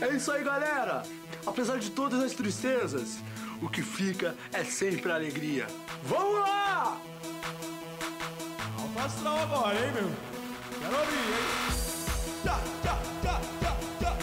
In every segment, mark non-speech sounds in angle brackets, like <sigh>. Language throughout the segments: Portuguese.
É isso aí, galera! Apesar de todas as tristezas, o que fica é sempre a alegria. Vamos lá! Alto astral agora, hein, meu? Quero ouvir, hein? Tchá, tchá, tchá, tchá, tchá.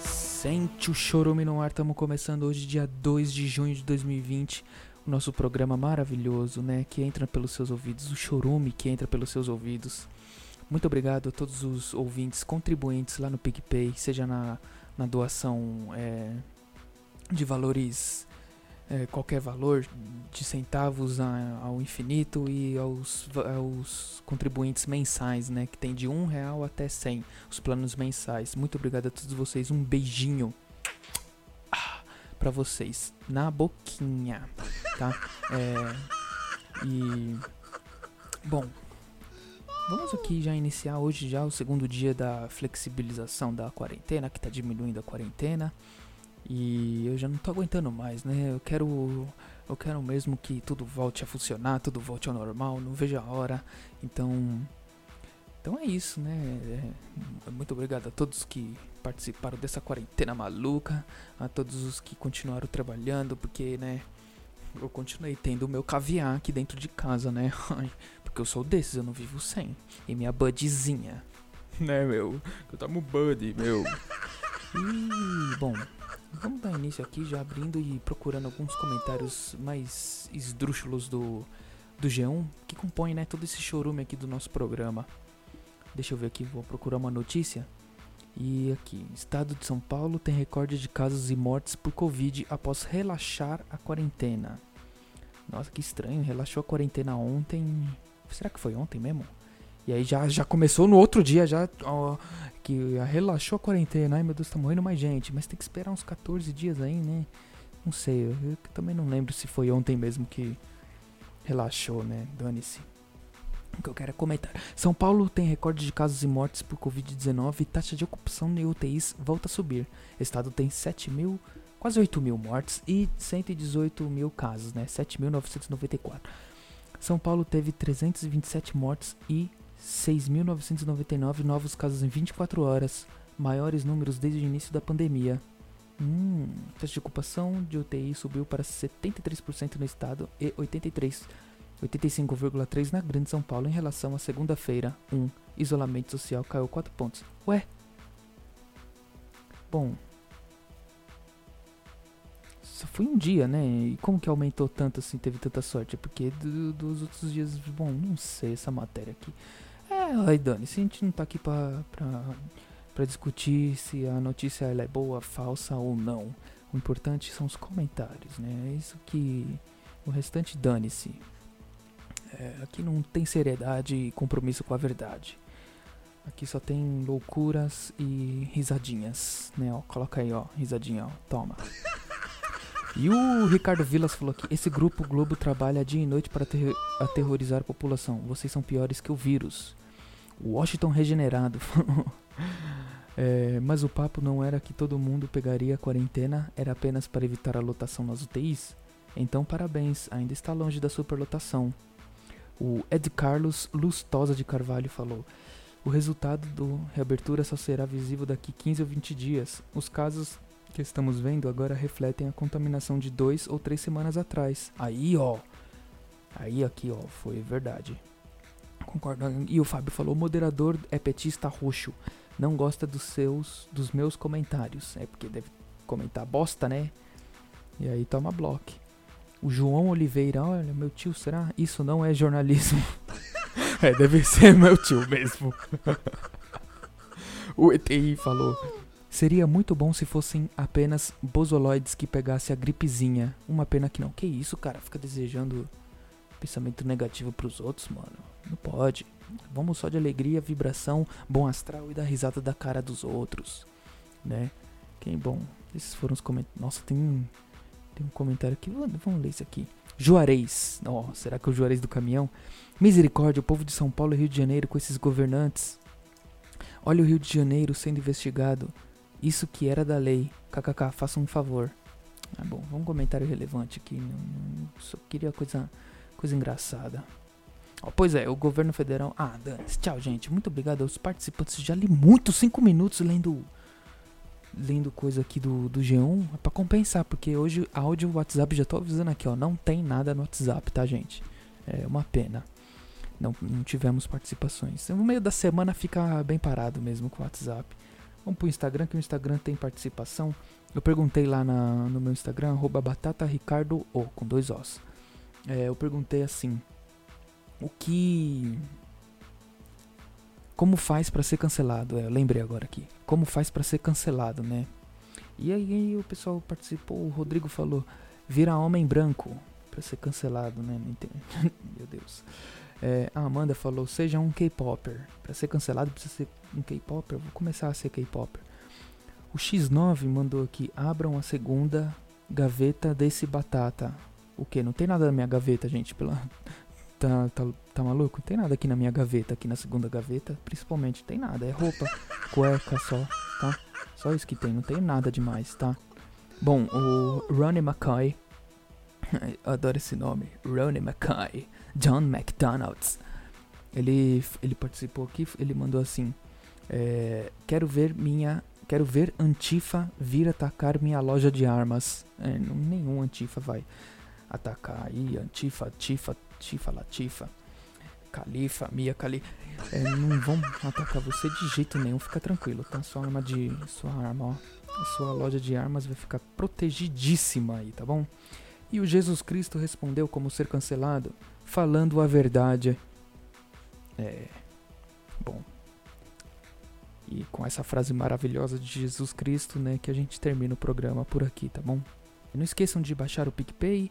Sente o chorume no ar, estamos começando hoje, dia 2 de junho de 2020. O nosso programa maravilhoso, né? Que entra pelos seus ouvidos, o chorume que entra pelos seus ouvidos. Muito obrigado a todos os ouvintes, contribuintes lá no PicPay, seja na, na doação é, de valores, é, qualquer valor, de centavos a- ao infinito e aos, aos contribuintes mensais, né? Que tem de um real até 100, os planos mensais. Muito obrigado a todos vocês, um beijinho pra vocês, na boquinha, tá? É, e... Bom, Vamos aqui já iniciar hoje já o segundo dia da flexibilização da quarentena, que tá diminuindo a quarentena. E eu já não tô aguentando mais, né? Eu quero eu quero mesmo que tudo volte a funcionar, tudo volte ao normal, não vejo a hora. Então Então é isso, né? É, muito obrigado a todos que participaram dessa quarentena maluca, a todos os que continuaram trabalhando, porque, né, eu continuei tendo o meu caviar aqui dentro de casa, né? <laughs> Porque eu sou desses, eu não vivo sem. E minha budzinha. Né, meu? Eu tomo bud, meu. E, bom, vamos dar início aqui já abrindo e procurando alguns comentários mais esdrúxulos do, do G1, que compõem, né, todo esse chorume aqui do nosso programa. Deixa eu ver aqui, vou procurar uma notícia. E aqui, Estado de São Paulo tem recorde de casos e mortes por Covid após relaxar a quarentena. Nossa, que estranho, relaxou a quarentena ontem. Será que foi ontem mesmo? E aí já, já começou no outro dia, já ó, que relaxou a quarentena. Ai meu Deus, tá morrendo mais gente. Mas tem que esperar uns 14 dias aí, né? Não sei, eu, eu também não lembro se foi ontem mesmo que relaxou, né? Dane-se. O que eu quero é comentar. São Paulo tem recorde de casos e mortes por Covid-19 e taxa de ocupação em UTIs volta a subir. Estado tem 7 mil, quase 8 mil mortes e 118 mil casos, né? 7.994. São Paulo teve 327 mortes e 6.999 novos casos em 24 horas, maiores números desde o início da pandemia. Hum, taxa de ocupação de UTI subiu para 73% no estado e 83 85,3 na Grande São Paulo em relação à segunda-feira. 1. Isolamento social caiu 4 pontos. Ué? Bom. Só foi um dia, né? E como que aumentou tanto assim, teve tanta sorte? É porque do- dos outros dias, bom, não sei essa matéria aqui. É, ai Dani, se a gente não tá aqui pra, pra, pra discutir se a notícia é boa, falsa ou não. O importante são os comentários, né? É isso que. O restante dane-se. É, aqui não tem seriedade e compromisso com a verdade. Aqui só tem loucuras e risadinhas, né? Ó, coloca aí, ó, risadinha, ó, toma. E o Ricardo Vilas falou aqui: esse grupo Globo trabalha dia e noite para aterro- aterrorizar a população. Vocês são piores que o vírus. Washington regenerado. <laughs> É, mas o papo não era que todo mundo pegaria a quarentena, era apenas para evitar a lotação nas UTIs? Então, parabéns, ainda está longe da superlotação. O Ed Carlos Lustosa de Carvalho falou: O resultado do reabertura só será visível daqui 15 ou 20 dias. Os casos que estamos vendo agora refletem a contaminação de dois ou três semanas atrás. Aí, ó. Aí, aqui, ó, foi verdade. Concordo. E o Fábio falou: o moderador é petista roxo. Não gosta dos seus, dos meus comentários. É porque deve comentar bosta, né? E aí toma bloco. O João Oliveira, olha, meu tio, será? Isso não é jornalismo. <laughs> é, deve ser meu tio mesmo. <laughs> o ETI falou: Seria muito bom se fossem apenas bosoloides que pegasse a gripezinha. Uma pena que não. Que isso, cara? Fica desejando pensamento negativo pros outros, mano. Não pode. Vamos só de alegria, vibração, bom astral e dar risada da cara dos outros, né? Quem bom. Esses foram os comentários. Nossa, tem tem um comentário aqui. Vamos ler isso aqui. Juarez. Ó, será que é o Juarez do caminhão? Misericórdia, o povo de São Paulo e Rio de Janeiro com esses governantes. Olha o Rio de Janeiro sendo investigado. Isso que era da lei. KKK, faça um favor. Ah, bom, um comentário relevante aqui. Só queria coisa, coisa engraçada. Ó, Pois é, o governo federal. Ah, dane Tchau, gente. Muito obrigado aos participantes. Já li muito, cinco minutos lendo. Lendo coisa aqui do, do G1. É pra compensar, porque hoje áudio WhatsApp já tô avisando aqui, ó. Não tem nada no WhatsApp, tá, gente? É uma pena. Não, não tivemos participações. No meio da semana fica bem parado mesmo com o WhatsApp. Vamos pro Instagram, que o Instagram tem participação. Eu perguntei lá na- no meu Instagram, batataricardo, com dois Os. É, eu perguntei assim, o que... Como faz pra ser cancelado? É, lembrei agora aqui. Como faz pra ser cancelado, né? E aí o pessoal participou, o Rodrigo falou, vira homem branco pra ser cancelado, né? <laughs> Meu Deus. É, a Amanda falou, seja um K-Popper. Pra ser cancelado precisa ser um K-Popper. Vou começar a ser K-Popper. O X9 mandou aqui, abram a segunda gaveta desse batata. O que? Não tem nada na minha gaveta, gente. Pela... <laughs> Tá, tá, tá maluco? Não tem nada aqui na minha gaveta, aqui na segunda gaveta. Principalmente, tem nada. É roupa, <laughs> cueca só, tá? Só isso que tem, não tem nada demais, tá? Bom, o Ronnie McCoy. <laughs> Adoro esse nome. Ronnie McCoy. John McDonald's. Ele, ele participou aqui, ele mandou assim. é, quero ver minha. Quero ver Antifa vir atacar minha loja de armas. É, nenhum Antifa vai atacar aí. Antifa, Tifa, Tifa, Latifa. Califa, Mia Cali. É, não vão atacar você de jeito nenhum, fica tranquilo, tá? Sua arma de. Sua arma, ó. A sua loja de armas vai ficar protegidíssima aí, tá bom? E o Jesus Cristo respondeu como ser cancelado, falando a verdade. É. Bom. E com essa frase maravilhosa de Jesus Cristo, né, que a gente termina o programa por aqui, tá bom? Não esqueçam de baixar o PicPay,